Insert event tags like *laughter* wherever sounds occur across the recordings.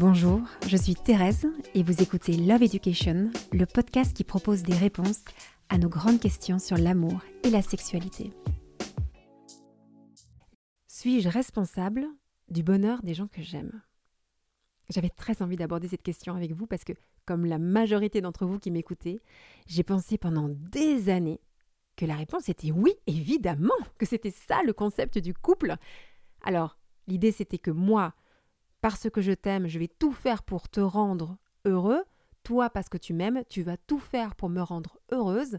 Bonjour, je suis Thérèse et vous écoutez Love Education, le podcast qui propose des réponses à nos grandes questions sur l'amour et la sexualité. Suis-je responsable du bonheur des gens que j'aime? J'avais très envie d'aborder cette question avec vous parce que, comme la majorité d'entre vous qui m'écoutez, j'ai pensé pendant des années que la réponse était oui, évidemment, que c'était ça le concept du couple. Alors, l'idée c'était que moi, parce que je t'aime, je vais tout faire pour te rendre heureux. Toi, parce que tu m'aimes, tu vas tout faire pour me rendre heureuse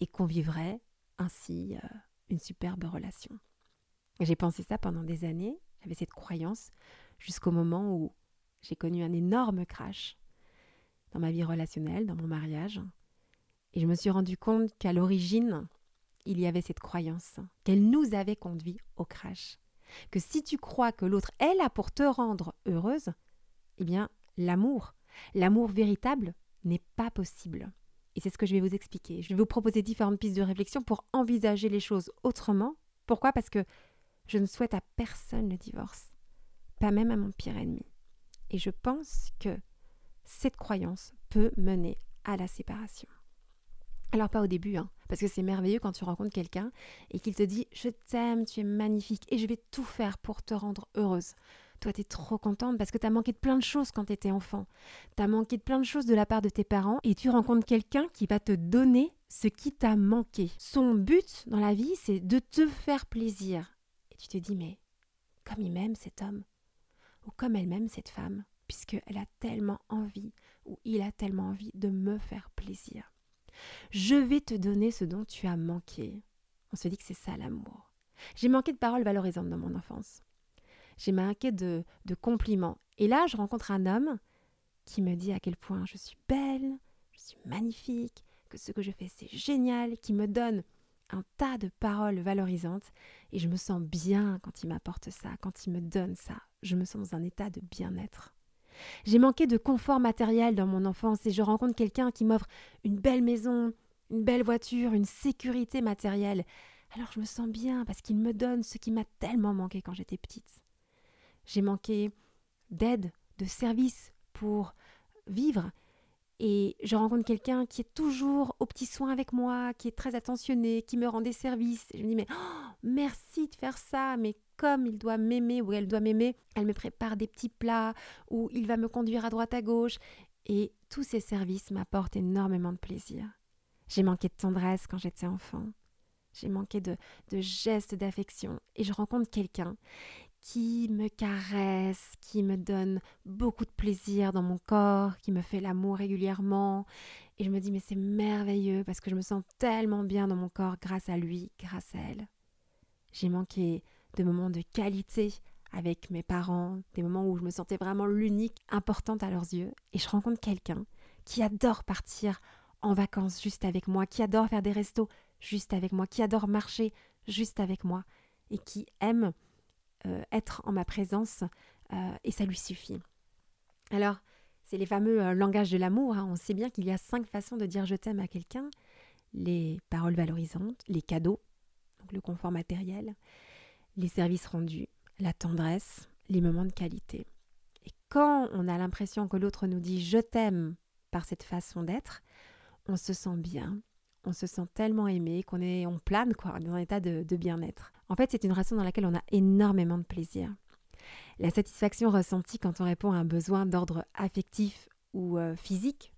et qu'on vivrait ainsi euh, une superbe relation. J'ai pensé ça pendant des années, j'avais cette croyance, jusqu'au moment où j'ai connu un énorme crash dans ma vie relationnelle, dans mon mariage. Et je me suis rendu compte qu'à l'origine, il y avait cette croyance, qu'elle nous avait conduit au crash que si tu crois que l'autre est là pour te rendre heureuse, eh bien, l'amour, l'amour véritable n'est pas possible. Et c'est ce que je vais vous expliquer. Je vais vous proposer différentes pistes de réflexion pour envisager les choses autrement. Pourquoi? Parce que je ne souhaite à personne le divorce, pas même à mon pire ennemi. Et je pense que cette croyance peut mener à la séparation. Alors pas au début, hein, parce que c'est merveilleux quand tu rencontres quelqu'un et qu'il te dit je t'aime, tu es magnifique et je vais tout faire pour te rendre heureuse. Toi, tu es trop contente parce que tu as manqué de plein de choses quand tu étais enfant. Tu as manqué de plein de choses de la part de tes parents et tu rencontres quelqu'un qui va te donner ce qui t'a manqué. Son but dans la vie, c'est de te faire plaisir. Et tu te dis mais comme il m'aime cet homme ou comme elle m'aime cette femme, puisqu'elle a tellement envie ou il a tellement envie de me faire plaisir. Je vais te donner ce dont tu as manqué. On se dit que c'est ça l'amour. J'ai manqué de paroles valorisantes dans mon enfance. J'ai manqué de, de compliments. Et là, je rencontre un homme qui me dit à quel point je suis belle, je suis magnifique, que ce que je fais c'est génial, qui me donne un tas de paroles valorisantes et je me sens bien quand il m'apporte ça, quand il me donne ça. Je me sens dans un état de bien-être. J'ai manqué de confort matériel dans mon enfance et je rencontre quelqu'un qui m'offre une belle maison, une belle voiture, une sécurité matérielle. Alors je me sens bien parce qu'il me donne ce qui m'a tellement manqué quand j'étais petite. J'ai manqué d'aide, de service pour vivre. Et je rencontre quelqu'un qui est toujours au petit soin avec moi, qui est très attentionné, qui me rend des services. Je me dis, mais oh, merci de faire ça, mais comme il doit m'aimer ou elle doit m'aimer, elle me prépare des petits plats ou il va me conduire à droite à gauche. Et tous ces services m'apportent énormément de plaisir. J'ai manqué de tendresse quand j'étais enfant. J'ai manqué de, de gestes d'affection. Et je rencontre quelqu'un qui me caresse, qui me donne beaucoup de plaisir dans mon corps, qui me fait l'amour régulièrement. Et je me dis, mais c'est merveilleux parce que je me sens tellement bien dans mon corps grâce à lui, grâce à elle. J'ai manqué de moments de qualité avec mes parents, des moments où je me sentais vraiment l'unique importante à leurs yeux. Et je rencontre quelqu'un qui adore partir en vacances juste avec moi, qui adore faire des restos juste avec moi, qui adore marcher juste avec moi et qui aime euh, être en ma présence euh, et ça lui suffit. Alors, c'est les fameux euh, langages de l'amour. Hein. On sait bien qu'il y a cinq façons de dire je t'aime à quelqu'un les paroles valorisantes, les cadeaux, le confort matériel, les services rendus, la tendresse, les moments de qualité. Et quand on a l'impression que l'autre nous dit je t'aime par cette façon d'être, on se sent bien, on se sent tellement aimé qu'on est on plane quoi, dans un état de, bien-être. En fait, c'est une relation dans laquelle on a énormément de plaisir. La satisfaction ressentie quand on répond à un besoin d'ordre affectif ou euh, physique,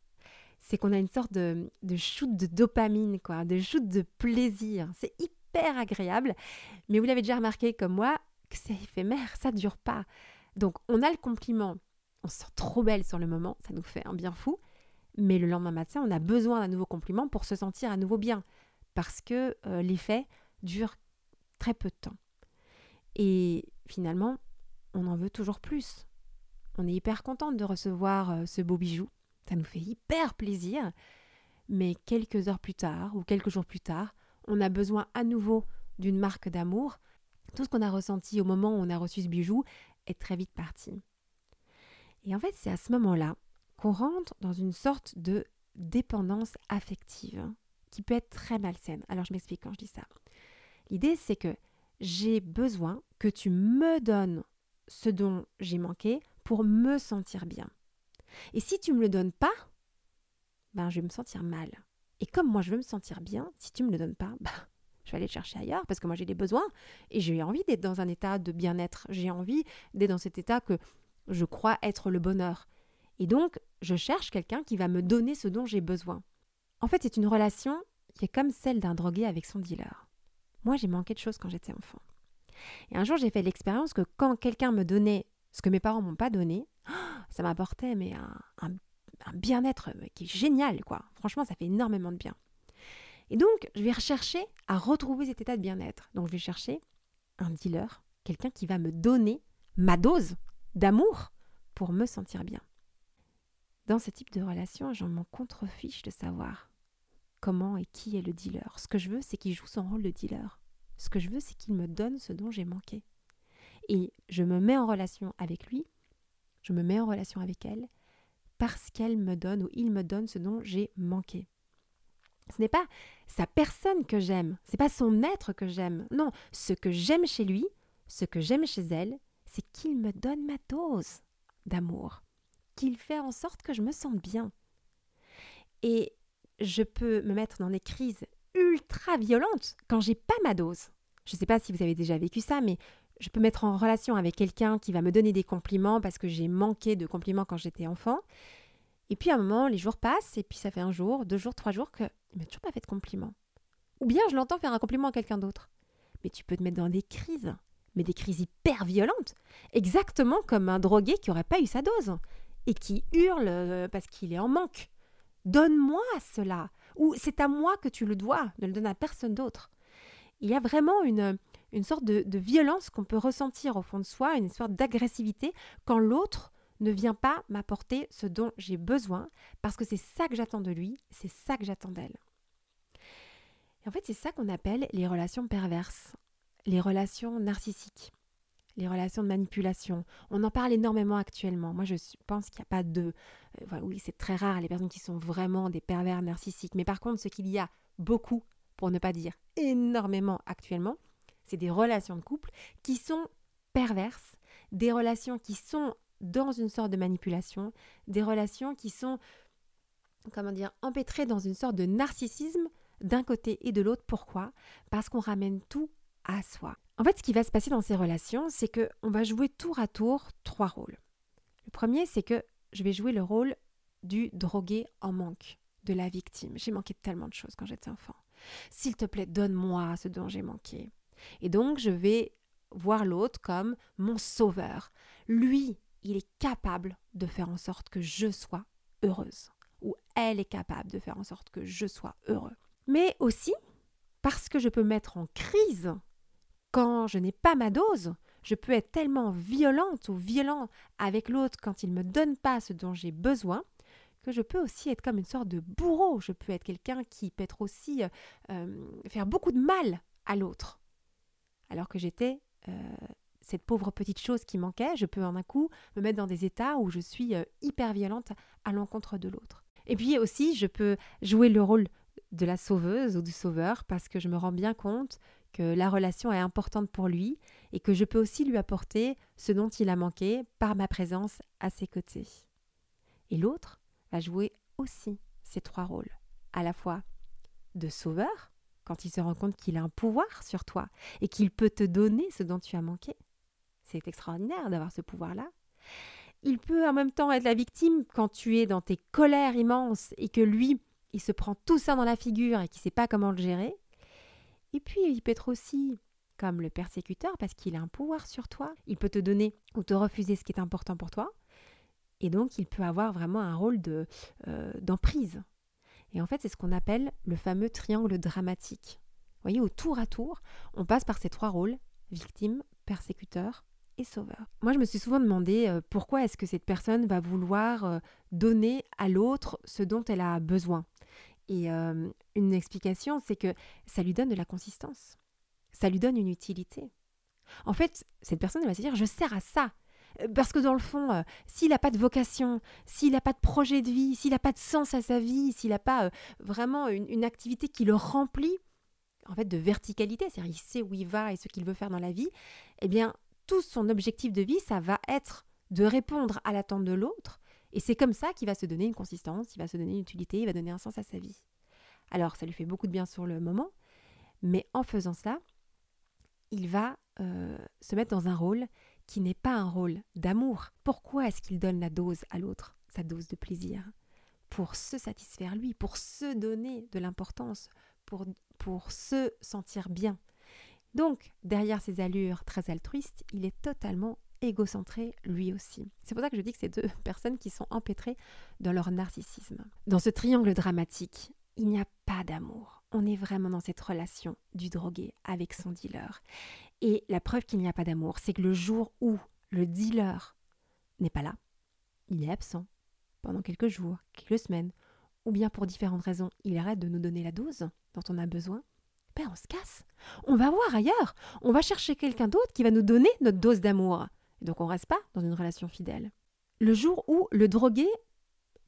c'est qu'on a une sorte de, de shoot de dopamine, quoi, de shoot de plaisir. C'est hyper agréable. Mais vous l'avez déjà remarqué comme moi, que c'est éphémère, ça ne dure pas. Donc on a le compliment, on se sent trop belle sur le moment, ça nous fait un bien fou. Mais le lendemain matin, on a besoin d'un nouveau compliment pour se sentir à nouveau bien. Parce que euh, l'effet dure très peu de temps. Et finalement, on en veut toujours plus. On est hyper contente de recevoir euh, ce beau bijou. Ça nous fait hyper plaisir. Mais quelques heures plus tard ou quelques jours plus tard, on a besoin à nouveau d'une marque d'amour, tout ce qu'on a ressenti au moment où on a reçu ce bijou est très vite parti. Et en fait, c'est à ce moment-là qu'on rentre dans une sorte de dépendance affective qui peut être très malsaine. Alors je m'explique quand je dis ça. L'idée, c'est que j'ai besoin que tu me donnes ce dont j'ai manqué pour me sentir bien. Et si tu me le donnes pas, ben je vais me sentir mal. Et comme moi je veux me sentir bien, si tu me le donnes pas, ben *laughs* je vais aller le chercher ailleurs parce que moi j'ai des besoins et j'ai envie d'être dans un état de bien-être. J'ai envie d'être dans cet état que je crois être le bonheur. Et donc, je cherche quelqu'un qui va me donner ce dont j'ai besoin. En fait, c'est une relation qui est comme celle d'un drogué avec son dealer. Moi, j'ai manqué de choses quand j'étais enfant. Et un jour, j'ai fait l'expérience que quand quelqu'un me donnait ce que mes parents m'ont pas donné, *gasps* ça m'apportait mais un, bien-être qui est génial, quoi. Franchement, ça fait énormément de bien. Et donc, je vais rechercher à retrouver cet état de bien-être. Donc, je vais chercher un dealer, quelqu'un qui va me donner ma dose d'amour pour me sentir bien. Dans ce type de relation, j'en m'en contrefiche de savoir comment et qui est le dealer. Ce que je veux, c'est qu'il joue son rôle de dealer. Ce que je veux, c'est qu'il me donne ce dont j'ai manqué. Et je me mets en relation avec lui, je me mets en relation avec elle, parce qu'elle me donne ou il me donne ce dont j'ai manqué. Ce n'est pas sa personne que j'aime, c'est pas son être que j'aime. Non, ce que j'aime chez lui, ce que j'aime chez elle, c'est qu'il me donne ma dose d'amour, qu'il fait en sorte que je me sente bien. Et je peux me mettre dans des crises ultra violentes quand j'ai pas ma dose. Je ne sais pas si vous avez déjà vécu ça, mais je peux mettre en relation avec quelqu'un qui va me donner des compliments parce que j'ai manqué de compliments quand j'étais enfant. Et puis à un moment, les jours passent, et puis ça fait un jour, deux jours, trois jours qu'il ne m'a toujours pas fait de compliments. Ou bien je l'entends faire un compliment à quelqu'un d'autre. Mais tu peux te mettre dans des crises, mais des crises hyper violentes, exactement comme un drogué qui n'aurait pas eu sa dose et qui hurle euh, parce qu'il est en manque. Donne-moi cela. Ou c'est à moi que tu le dois, ne le donne à personne d'autre. Il y a vraiment une, une sorte de, violence qu'on peut ressentir au fond de soi, une sorte d'agressivité quand l'autre ne vient pas m'apporter ce dont j'ai besoin, parce que c'est ça que j'attends de lui, c'est ça que j'attends d'elle. Et en fait, c'est ça qu'on appelle les relations perverses, les relations narcissiques les relations de manipulation. On en parle énormément actuellement. Moi, je pense qu'il n'y a pas de... Euh, oui, c'est très rare les personnes qui sont vraiment des pervers narcissiques. Mais par contre, ce qu'il y a beaucoup, pour ne pas dire énormément actuellement, c'est des relations de couple qui sont perverses, des relations qui sont dans une sorte de manipulation, des relations qui sont, comment dire, empêtrées dans une sorte de narcissisme d'un côté et de l'autre. Pourquoi? Parce qu'on ramène tout à soi. En fait, ce qui va se passer dans ces relations, c'est que on va jouer tour à tour trois rôles. Le premier, c'est que je vais jouer le rôle du drogué en manque, de la victime. J'ai manqué tellement de choses quand j'étais enfant. S'il te plaît, donne-moi ce dont j'ai manqué. Et donc, je vais voir l'autre comme mon sauveur. Lui, il est capable de faire en sorte que je sois heureuse. Ou elle est capable de faire en sorte que je sois heureux. Mais aussi, parce que je peux mettre en crise quand je n'ai pas ma dose, je peux être tellement violente ou violent avec l'autre quand il ne me donne pas ce dont j'ai besoin que je peux aussi être comme une sorte de bourreau. Je peux être quelqu'un qui peut être aussi euh, euh, faire beaucoup de mal à l'autre. Alors que j'étais euh, cette pauvre petite chose qui manquait, je peux en un coup me mettre dans des états où je suis hyper violente à l'encontre de l'autre. Et puis aussi, je peux jouer le rôle de la sauveuse ou du sauveur parce que je me rends bien compte que la relation est importante pour lui et que je peux aussi lui apporter ce dont il a manqué par ma présence à ses côtés. Et l'autre va jouer aussi ces trois rôles, à la fois de sauveur, quand il se rend compte qu'il a un pouvoir sur toi et qu'il peut te donner ce dont tu as manqué. C'est extraordinaire d'avoir ce pouvoir-là. Il peut en même temps être la victime quand tu es dans tes colères immenses et que lui, il se prend tout ça dans la figure et qu'il ne sait pas comment le gérer. Et puis, il peut être aussi comme le persécuteur parce qu'il a un pouvoir sur toi. Il peut te donner ou te refuser ce qui est important pour toi. Et donc, il peut avoir vraiment un rôle euh, d'emprise. Et en fait, c'est ce qu'on appelle le fameux triangle dramatique. Vous voyez, au tour à tour, on passe par ces trois rôles, victime, persécuteur et sauveur. Moi, je me suis souvent demandé euh, pourquoi est-ce que cette personne va vouloir euh, donner à l'autre ce dont elle a besoin? Et une explication, c'est que ça lui donne de la consistance. Ça lui donne une utilité. En fait, cette personne va se dire, je sers à ça. Parce que dans le fond, s'il n'a pas de vocation, s'il n'a pas de projet de vie, s'il n'a pas de sens à sa vie, s'il n'a pas vraiment une, activité qui le remplit, en fait, de verticalité, c'est-à-dire il sait où il va et ce qu'il veut faire dans la vie, eh bien, tout son objectif de vie, ça va être de répondre à l'attente de l'autre, et c'est comme ça qu'il va se donner une consistance, il va se donner une utilité, il va donner un sens à sa vie. Alors ça lui fait beaucoup de bien sur le moment, mais en faisant ça, il va euh, se mettre dans un rôle qui n'est pas un rôle d'amour. Pourquoi est-ce qu'il donne la dose à l'autre, sa dose de plaisir? Pour se satisfaire lui, pour se donner de l'importance, pour, pour se sentir bien. Donc, derrière ces allures très altruistes, il est totalement égocentré lui aussi. C'est pour ça que je dis que c'est deux *laughs* personnes qui sont empêtrées dans leur narcissisme. Dans ce triangle dramatique, il n'y a pas d'amour. On est vraiment dans cette relation du drogué avec son dealer. Et la preuve qu'il n'y a pas d'amour, c'est que le jour où le dealer n'est pas là, il est absent pendant quelques jours, quelques semaines, ou bien pour différentes raisons, il arrête de nous donner la dose dont on a besoin, ben on se casse. On va voir ailleurs. On va chercher quelqu'un d'autre qui va nous donner notre dose d'amour. Donc on reste pas dans une relation fidèle. Le jour où le drogué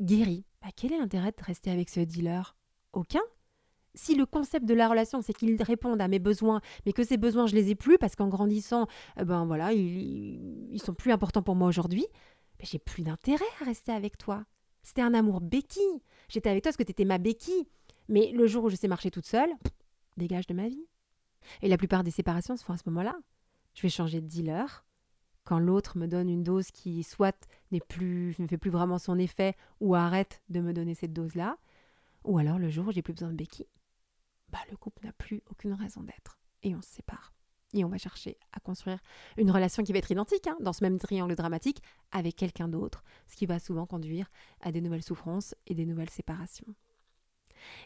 guérit, bah, quel est l'intérêt de rester avec ce dealer? Aucun. Si le concept de la relation, c'est qu'il réponde à mes besoins, mais que ces besoins, je les ai plus parce qu'en grandissant, eh ben voilà, ils, ils sont plus importants pour moi aujourd'hui, ben, j'ai plus d'intérêt à rester avec toi. C'était un amour béquille. J'étais avec toi parce que tu étais ma béquille. Mais le jour où je sais marcher toute seule, dégage de ma vie. Et la plupart des séparations se font à ce moment-là. Je vais changer de dealer, quand l'autre me donne une dose qui soit n'est plus, ne fait plus vraiment son effet ou arrête de me donner cette dose-là, ou alors le jour où j'ai plus besoin de béquille, bah le couple n'a plus aucune raison d'être et on se sépare. Et on va chercher à construire une relation qui va être identique, hein, dans ce même triangle dramatique, avec quelqu'un d'autre, ce qui va souvent conduire à des nouvelles souffrances et des nouvelles séparations.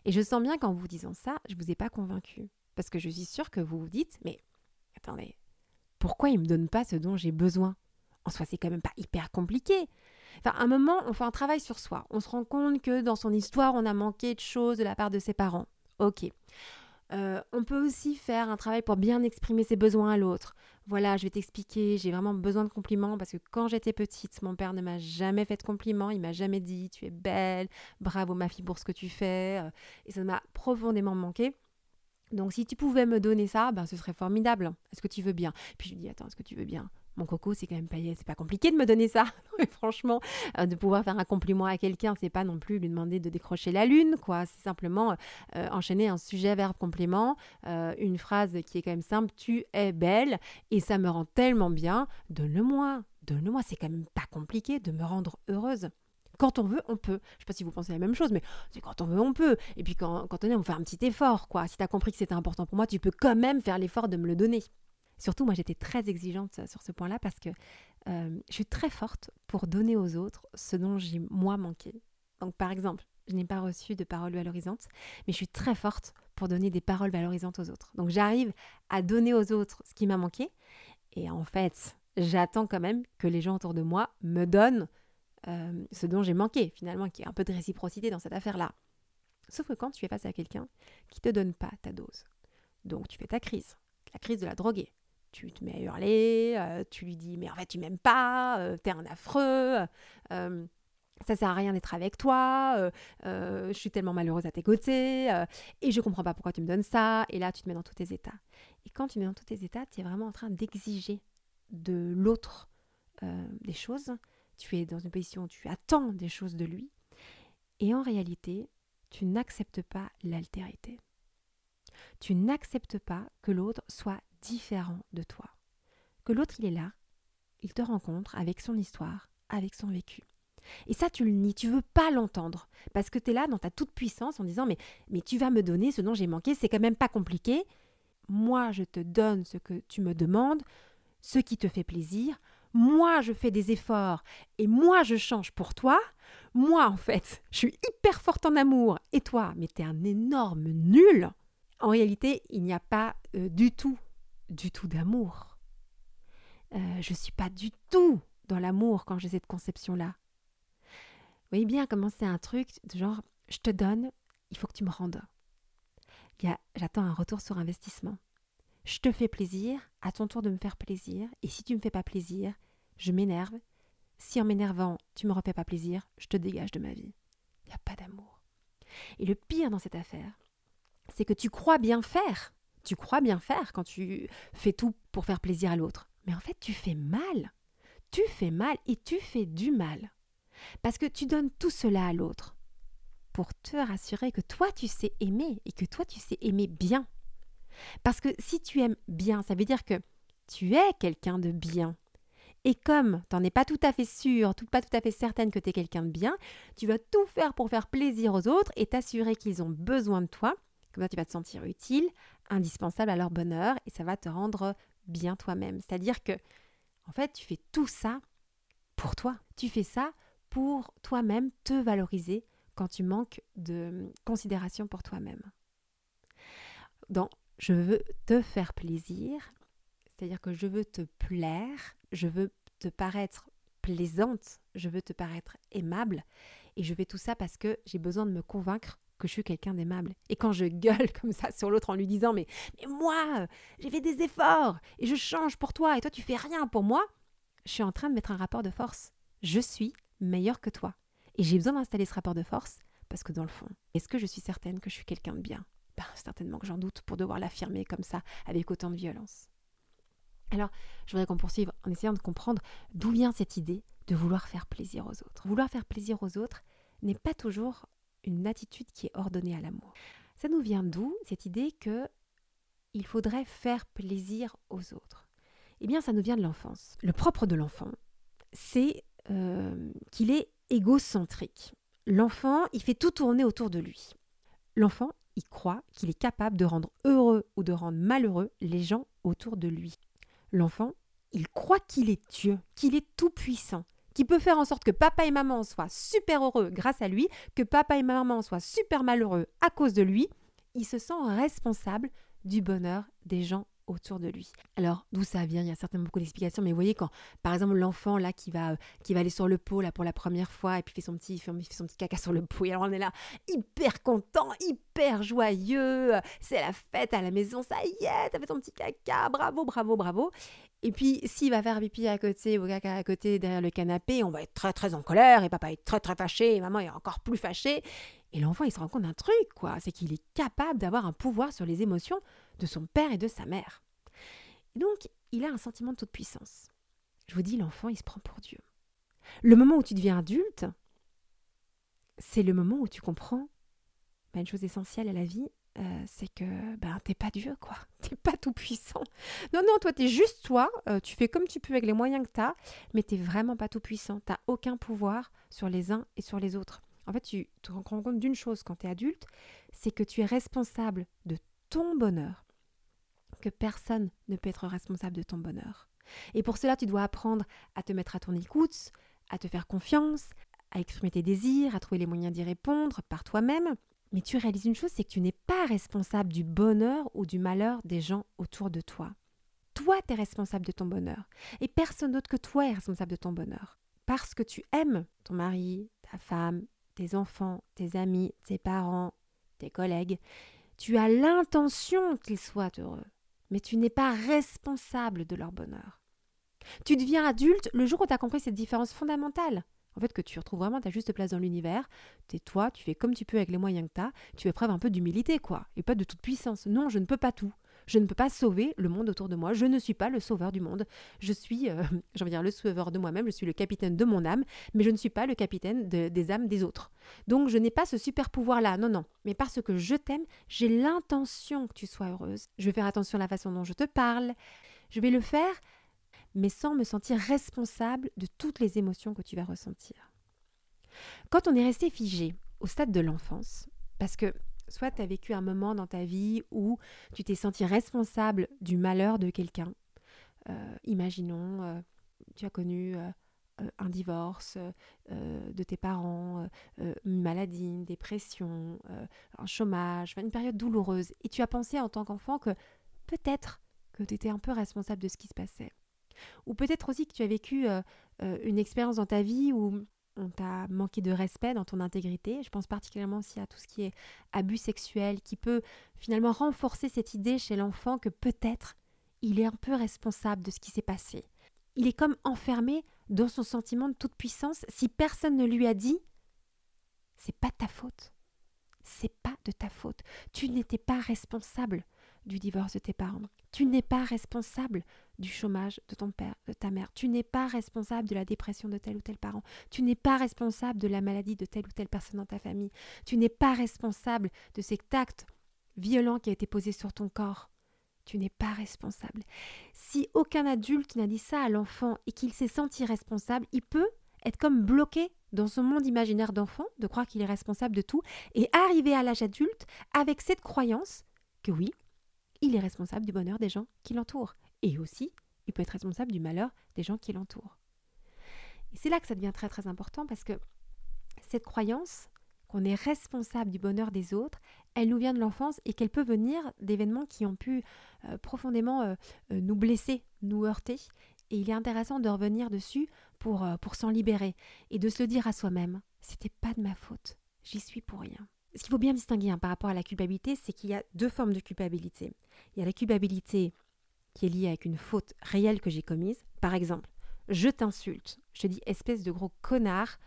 Et je sens bien qu'en vous disant ça, je ne vous ai pas convaincu. Parce que je suis sûre que vous vous dites, mais attendez, pourquoi il me donne pas ce dont j'ai besoin? En soi, c'est quand même pas hyper compliqué. Enfin, à un moment, on fait un travail sur soi. On se rend compte que dans son histoire, on a manqué de choses de la part de ses parents. Ok. Euh, on peut aussi faire un travail pour bien exprimer ses besoins à l'autre. Voilà, je vais t'expliquer, j'ai vraiment besoin de compliments parce que quand j'étais petite, mon père ne m'a jamais fait de compliments, il m'a jamais dit tu es belle, bravo ma fille pour ce que tu fais, euh, et ça m'a profondément manqué. Donc si tu pouvais me donner ça, ben, ce serait formidable. Est-ce que tu veux bien? Puis je lui dis, attends, est-ce que tu veux bien? Mon coco, c'est quand même pas, c'est pas compliqué de me donner ça. *laughs* franchement, euh, de pouvoir faire un compliment à quelqu'un, c'est pas non plus lui demander de décrocher la lune, quoi. C'est simplement euh, enchaîner un sujet, verbe, complément, euh, une phrase qui est quand même simple. Tu es belle et ça me rend tellement bien. Donne-le-moi, donne-le-moi. C'est quand même pas compliqué de me rendre heureuse. Quand on veut, on peut. Je sais pas si vous pensez la même chose, mais c'est quand on veut, on peut. Et puis quand, on est, on fait un petit effort, quoi. Si tu as compris que c'était important pour moi, tu peux quand même faire l'effort de me le donner. Surtout, moi, j'étais très exigeante sur ce point-là parce que euh, je suis très forte pour donner aux autres ce dont j'ai moi manqué. Donc, par exemple, je n'ai pas reçu de paroles valorisantes, mais je suis très forte pour donner des paroles valorisantes aux autres. Donc, j'arrive à donner aux autres ce qui m'a manqué. Et en fait, j'attends quand même que les gens autour de moi me donnent euh, ce dont j'ai manqué, finalement, qui est un peu de réciprocité dans cette affaire-là. Sauf que quand tu es face à quelqu'un qui te donne pas ta dose, donc tu fais ta crise, la crise de la droguée, tu te mets à hurler, euh, tu lui dis mais en fait tu m'aimes pas, euh, t'es un affreux, ça sert à rien d'être avec toi, je suis tellement malheureuse à tes côtés, et je comprends pas pourquoi tu me donnes ça, et là tu te mets dans tous tes états. Et quand tu mets dans tous tes états, tu es vraiment en train d'exiger de l'autre des choses tu es dans une position où tu attends des choses de lui, et en réalité, tu n'acceptes pas l'altérité. Tu n'acceptes pas que l'autre soit différent de toi. Que l'autre, il est là, il te rencontre avec son histoire, avec son vécu. Et ça, tu le nies, tu veux pas l'entendre, parce que tu es là dans ta toute puissance en disant mais, mais tu vas me donner ce dont j'ai manqué, c'est quand même pas compliqué. Moi, je te donne ce que tu me demandes, ce qui te fait plaisir moi je fais des efforts et moi je change pour toi, moi en fait je suis hyper forte en amour et toi mais t'es un énorme nul, en réalité il n'y a pas euh, du tout, du tout d'amour. Euh, je ne suis pas du tout dans l'amour quand j'ai cette conception-là. Vous voyez bien comment c'est un truc de genre je te donne, il faut que tu me rendes. J'attends un retour sur investissement je te fais plaisir, à ton tour de me faire plaisir, et si tu ne me fais pas plaisir, je m'énerve. Si en m'énervant, tu me refais pas plaisir, je te dégage de ma vie. Il n'y a pas d'amour. Et le pire dans cette affaire, c'est que tu crois bien faire. Tu crois bien faire quand tu fais tout pour faire plaisir à l'autre. Mais en fait, tu fais mal. tu fais mal et tu fais du mal. Parce que tu donnes tout cela à l'autre pour te rassurer que toi tu sais aimer et que toi tu sais aimer bien. Parce que si tu aimes bien, ça veut dire que tu es quelqu'un de bien. Et comme tu n'en es pas tout à fait sûr, pas tout à fait certaine que tu es quelqu'un de bien, tu vas tout faire pour faire plaisir aux autres et t'assurer qu'ils ont besoin de toi. Comme ça, tu vas te sentir utile, indispensable à leur bonheur et ça va te rendre bien toi-même. C'est-à-dire que, en fait, tu fais tout ça pour toi. Tu fais ça pour toi-même te valoriser quand tu manques de considération pour toi-même. Donc, je veux te faire plaisir, c'est-à-dire que je veux te plaire, je veux te paraître plaisante, je veux te paraître aimable, et je fais tout ça parce que j'ai besoin de me convaincre que je suis quelqu'un d'aimable. Et quand je *laughs* gueule comme ça sur l'autre en lui disant mais, moi, j'ai fait des efforts et je change pour toi et toi tu fais rien pour moi, je suis en train de mettre un rapport de force. Je suis meilleur que toi. Et j'ai besoin d'installer ce rapport de force parce que dans le fond, est-ce que je suis certaine que je suis quelqu'un de bien? Ben, Certainement que j'en doute pour devoir l'affirmer comme ça, avec autant de violence. Alors, je voudrais qu'on poursuive en essayant de comprendre d'où vient cette idée de vouloir faire plaisir aux autres. Vouloir faire plaisir aux autres n'est pas toujours une attitude qui est ordonnée à l'amour. Ça nous vient d'où cette idée que il faudrait faire plaisir aux autres? Eh bien, ça nous vient de l'enfance. Le propre de l'enfant, c'est euh, qu'il est égocentrique. L'enfant, il fait tout tourner autour de lui. L'enfant, il croit qu'il est capable de rendre heureux ou de rendre malheureux les gens autour de lui. L'enfant, il croit qu'il est Dieu, qu'il est tout-puissant, qu'il peut faire en sorte que papa et maman soient super heureux grâce à lui, que papa et maman soient super malheureux à cause de lui. Il se sent responsable du bonheur des gens autour de lui. Alors, d'où ça vient Il y a certainement beaucoup d'explications, mais vous voyez, quand, par exemple, l'enfant, là, qui va, qui va aller sur le pot, là, pour la première fois, et puis fait son petit, fait, fait son petit caca sur le *laughs* pot, et alors on est là, hyper content, hyper joyeux, c'est la fête à la maison, ça y est, t'as fait ton petit caca, bravo, bravo, bravo. Et puis, s'il va faire pipi à côté ou caca à côté derrière le canapé, on va être très, très en colère, et papa est très, très fâché, et maman est encore plus fâchée. Et l'enfant, il se rend compte d'un truc, quoi, c'est qu'il est capable d'avoir un pouvoir sur les émotions de son père et de sa mère. Et donc, il a un sentiment de toute puissance. Je vous dis, l'enfant, il se prend pour Dieu. Le moment où tu deviens adulte, c'est le moment où tu comprends bah, une chose essentielle à la vie, euh, c'est que ben t'es pas Dieu quoi, *laughs* t'es pas tout puissant. Non non, toi t'es juste toi, euh, tu fais comme tu peux avec les moyens que t'as, mais t'es vraiment pas tout puissant. T'as aucun pouvoir sur les uns et sur les autres. En fait, tu te rends compte d'une chose quand tu es adulte, c'est que tu es responsable de ton bonheur, que personne ne peut être responsable de ton bonheur. Et pour cela, tu dois apprendre à te mettre à ton écoute, à te faire confiance, à exprimer tes désirs, à trouver les moyens d'y répondre par toi-même. Mais tu réalises une chose, c'est que tu n'es pas responsable du bonheur ou du malheur des gens autour de toi. Toi, tu es responsable de ton bonheur. Et personne d'autre que toi est responsable de ton bonheur. Parce que tu aimes ton mari, ta femme, tes enfants, tes amis, tes parents, tes collègues, tu as l'intention qu'ils soient heureux, mais tu n'es pas responsable de leur bonheur. Tu deviens adulte le jour où tu as compris cette différence fondamentale. En fait, que tu retrouves vraiment ta juste place dans l'univers, t'es toi, tu fais comme tu peux avec les moyens que tu as, tu fais preuve un peu d'humilité, quoi, et pas de toute puissance. Non, je ne peux pas tout. Je ne peux pas sauver le monde autour de moi. Je ne suis pas le sauveur du monde. Je suis, euh, *laughs* de dire, le sauveur de moi-même. Je suis le capitaine de mon âme, mais je ne suis pas le capitaine des âmes des autres. Donc, je n'ai pas ce super pouvoir-là. Non, non. Mais parce que je t'aime, j'ai l'intention que tu sois heureuse. Je vais faire attention à la façon dont je te parle. Je vais le faire, mais sans me sentir responsable de toutes les émotions que tu vas ressentir. Quand on est resté figé au stade de l'enfance, parce que Soit tu as vécu un moment dans ta vie où tu t'es senti responsable du malheur de quelqu'un. Euh, imaginons, euh, tu as connu euh, un divorce de tes parents, une maladie, une dépression, un chômage, une période douloureuse. Et tu as pensé en tant qu'enfant que peut-être que tu étais un peu responsable de ce qui se passait. Ou peut-être aussi que tu as vécu une expérience dans ta vie où on t'a manqué de respect dans ton intégrité. Je pense particulièrement aussi à tout ce qui est abus sexuel, qui peut finalement renforcer cette idée chez l'enfant que peut-être il est un peu responsable de ce qui s'est passé. Il est comme enfermé dans son sentiment de toute puissance. Si personne ne lui a dit, c'est pas ta faute. C'est pas de ta faute. Tu n'étais pas responsable du divorce de tes parents. Tu n'es pas responsable du chômage de ton père, de ta mère. Tu n'es pas responsable de la dépression de tel ou tel parent. Tu n'es pas responsable de la maladie de telle ou telle personne dans ta famille. Tu n'es pas responsable de cet acte violent qui a été posé sur ton corps. Tu n'es pas responsable. Si aucun adulte n'a dit ça à l'enfant et qu'il s'est senti responsable, il peut être comme bloqué dans son monde imaginaire d'enfant, de croire qu'il est responsable de tout, et arriver à l'âge adulte avec cette croyance que oui, il est responsable du bonheur des gens qui l'entourent. Et aussi, il peut être responsable du malheur des gens qui l'entourent. Et c'est là que ça devient très très important parce que cette croyance qu'on est responsable du bonheur des autres, elle nous vient de l'enfance et qu'elle peut venir d'événements qui ont pu euh, profondément euh, euh, nous blesser, nous heurter. Et il est intéressant de revenir dessus pour, pour s'en libérer et de se le dire à soi-même. C'était pas de ma faute. J'y suis pour rien. Ce qu'il faut bien distinguer hein, par rapport à la culpabilité, c'est qu'il y a deux formes de culpabilité. Il y a la culpabilité qui est liée avec une faute réelle que j'ai commise. Par exemple, je t'insulte. Je te dis espèce de gros connard,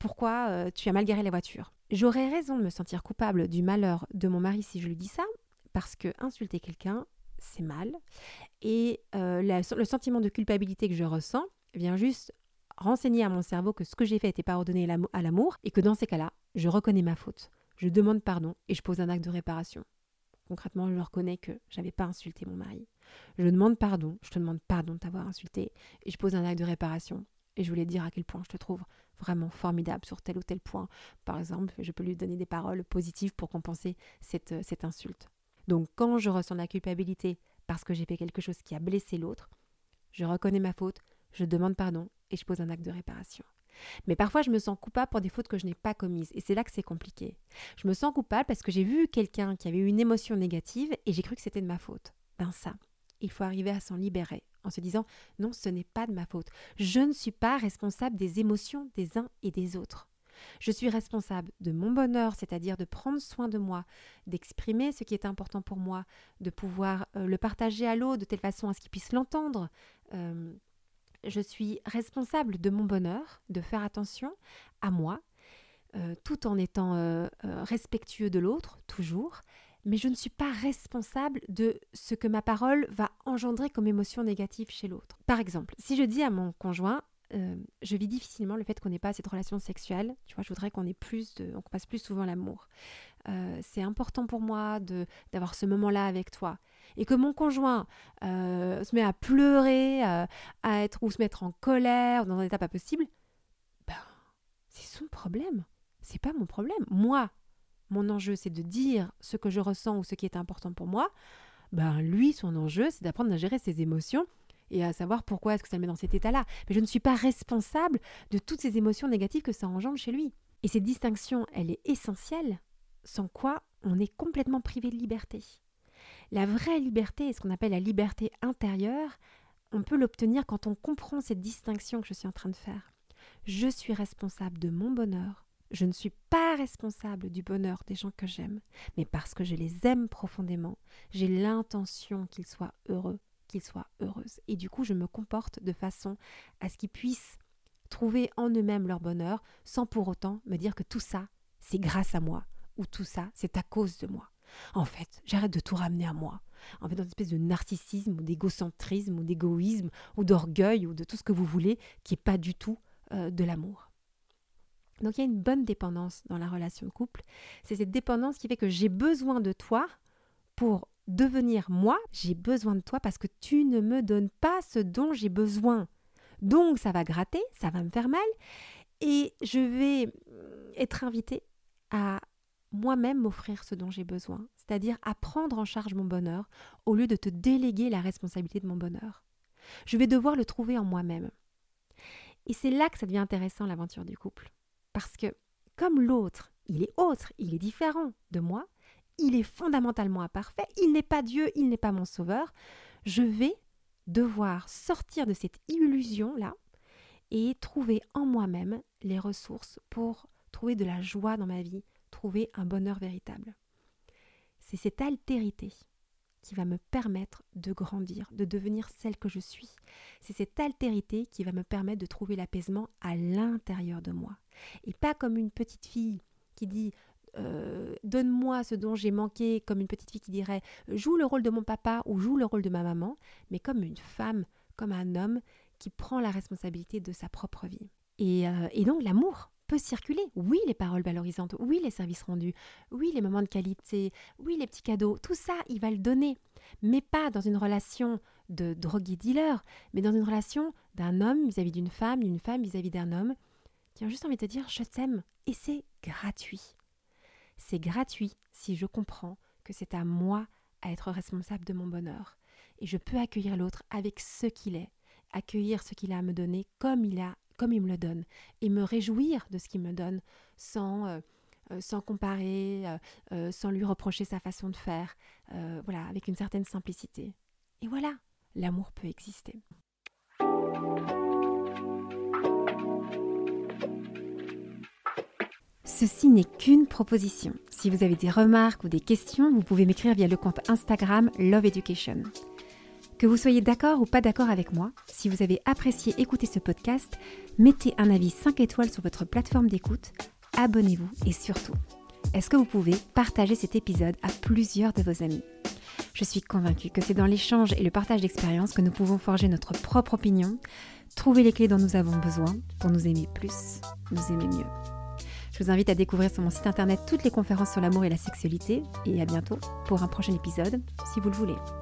pourquoi tu as mal garé la voiture? J'aurais raison de me sentir coupable du malheur de mon mari si je lui dis ça, parce que insulter quelqu'un, c'est mal. Et euh, le sentiment de culpabilité que je ressens vient juste renseigner à mon cerveau que ce que j'ai fait n'était pas ordonné à l'amour, et que dans ces cas-là, je reconnais ma faute. Je demande pardon et je pose un acte de réparation. Concrètement, je reconnais que j'avais pas insulté mon mari. Je demande pardon, je te demande pardon de t'avoir insulté, et je pose un acte de réparation. Et je voulais dire à quel point je te trouve vraiment formidable sur tel ou tel point. Par exemple, je peux lui donner des paroles positives pour compenser cette, euh, cette insulte. Donc quand je ressens la culpabilité parce que j'ai fait quelque chose qui a blessé l'autre, je reconnais ma faute, je demande pardon et je pose un acte de réparation. Mais parfois, je me sens coupable pour des fautes que je n'ai pas commises. Et c'est là que c'est compliqué. Je me sens coupable parce que j'ai vu quelqu'un qui avait eu une émotion négative et j'ai cru que c'était de ma faute. Ben ça, il faut arriver à s'en libérer en se disant non, ce n'est pas de ma faute. Je ne suis pas responsable des émotions des uns et des autres. Je suis responsable de mon bonheur, c'est-à-dire de prendre soin de moi, d'exprimer ce qui est important pour moi, de pouvoir euh, le partager à l'autre de telle façon à ce qu'il puisse l'entendre. Euh, je suis responsable de mon bonheur, de faire attention à moi, euh, tout en étant respectueux de l'autre, toujours, mais je ne suis pas responsable de ce que ma parole va engendrer comme émotion négative chez l'autre. Par exemple, si je dis à mon conjoint, euh, je vis difficilement le fait qu'on n'ait pas cette relation sexuelle, tu vois, je voudrais qu'on ait plus de, on passe plus souvent l'amour. Euh, c'est important pour moi d'avoir ce moment-là avec toi. Et que mon conjoint euh, se met à pleurer, à être ou se mettre en colère, dans un état pas possible, ben, c'est son problème. C'est pas mon problème. Moi, mon enjeu c'est de dire ce que je ressens ou ce qui est important pour moi, ben lui, son enjeu, c'est d'apprendre à gérer ses émotions et à savoir pourquoi est-ce que ça le met dans cet état-là. Mais je ne suis pas responsable de toutes ces émotions négatives que ça engendre chez lui. Et cette distinction, elle est essentielle, sans quoi on est complètement privé de liberté. La vraie liberté, ce qu'on appelle la liberté intérieure, on peut l'obtenir quand on comprend cette distinction que je suis en train de faire. Je suis responsable de mon bonheur, je ne suis pas responsable du bonheur des gens que j'aime, mais parce que je les aime profondément, j'ai l'intention qu'ils soient heureux, qu'ils soient heureuses. Et du coup, je me comporte de façon à ce qu'ils puissent trouver en eux-mêmes leur bonheur, sans pour autant me dire que tout ça, c'est grâce à moi, ou tout ça, c'est à cause de moi. En fait, j'arrête de tout ramener à moi. En fait, dans une espèce de narcissisme, ou d'égocentrisme, ou d'égoïsme, ou d'orgueil, ou de tout ce que vous voulez, qui n'est pas du tout euh, de l'amour. Donc il y a une bonne dépendance dans la relation de couple. C'est cette dépendance qui fait que j'ai besoin de toi pour devenir moi. J'ai besoin de toi parce que tu ne me donnes pas ce dont j'ai besoin. Donc ça va gratter, ça va me faire mal et je vais être invitée à moi-même m'offrir ce dont j'ai besoin, c'est-à-dire à prendre en charge mon bonheur au lieu de te déléguer la responsabilité de mon bonheur. Je vais devoir le trouver en moi-même. Et c'est là que ça devient intéressant l'aventure du couple. Parce que comme l'autre, il est autre, il est différent de moi, il est fondamentalement imparfait, il n'est pas Dieu, il n'est pas mon sauveur, je vais devoir sortir de cette illusion-là et trouver en moi-même les ressources pour trouver de la joie dans ma vie, trouver un bonheur véritable. C'est cette altérité qui va me permettre de grandir, de devenir celle que je suis. C'est cette altérité qui va me permettre de trouver l'apaisement à l'intérieur de moi. Et pas comme une petite fille qui dit euh, donne-moi ce dont j'ai manqué, comme une petite fille qui dirait joue le rôle de mon papa ou joue le rôle de ma maman, mais comme une femme, comme un homme qui prend la responsabilité de sa propre vie. Et, euh, et donc l'amour peut circuler. Oui, les paroles valorisantes, oui, les services rendus, oui, les moments de qualité, oui, les petits cadeaux, tout ça, il va le donner. Mais pas dans une relation de drogué-dealer, mais dans une relation d'un homme vis-à-vis d'une femme, d'une femme vis-à-vis d'un homme, qui a juste envie de te dire je t'aime. Et c'est gratuit. C'est gratuit si je comprends que c'est à moi à être responsable de mon bonheur. Et je peux accueillir l'autre avec ce qu'il est, accueillir ce qu'il a à me donner comme il a comme il me le donne et me réjouir de ce qu'il me donne sans euh, euh, sans comparer, euh, sans lui reprocher sa façon de faire, voilà, avec une certaine simplicité. Et voilà, l'amour peut exister. Ceci n'est qu'une proposition. Si vous avez des remarques ou des questions, vous pouvez m'écrire via le compte Instagram Love Education. Que vous soyez d'accord ou pas d'accord avec moi, si vous avez apprécié écouter ce podcast, mettez un avis 5 étoiles sur votre plateforme d'écoute, abonnez-vous et surtout, est-ce que vous pouvez partager cet épisode à plusieurs de vos amis? Je suis convaincue que c'est dans l'échange et le partage d'expériences que nous pouvons forger notre propre opinion, trouver les clés dont nous avons besoin pour nous aimer plus, nous aimer mieux. Je vous invite à découvrir sur mon site internet toutes les conférences sur l'amour et la sexualité et à bientôt pour un prochain épisode si vous le voulez.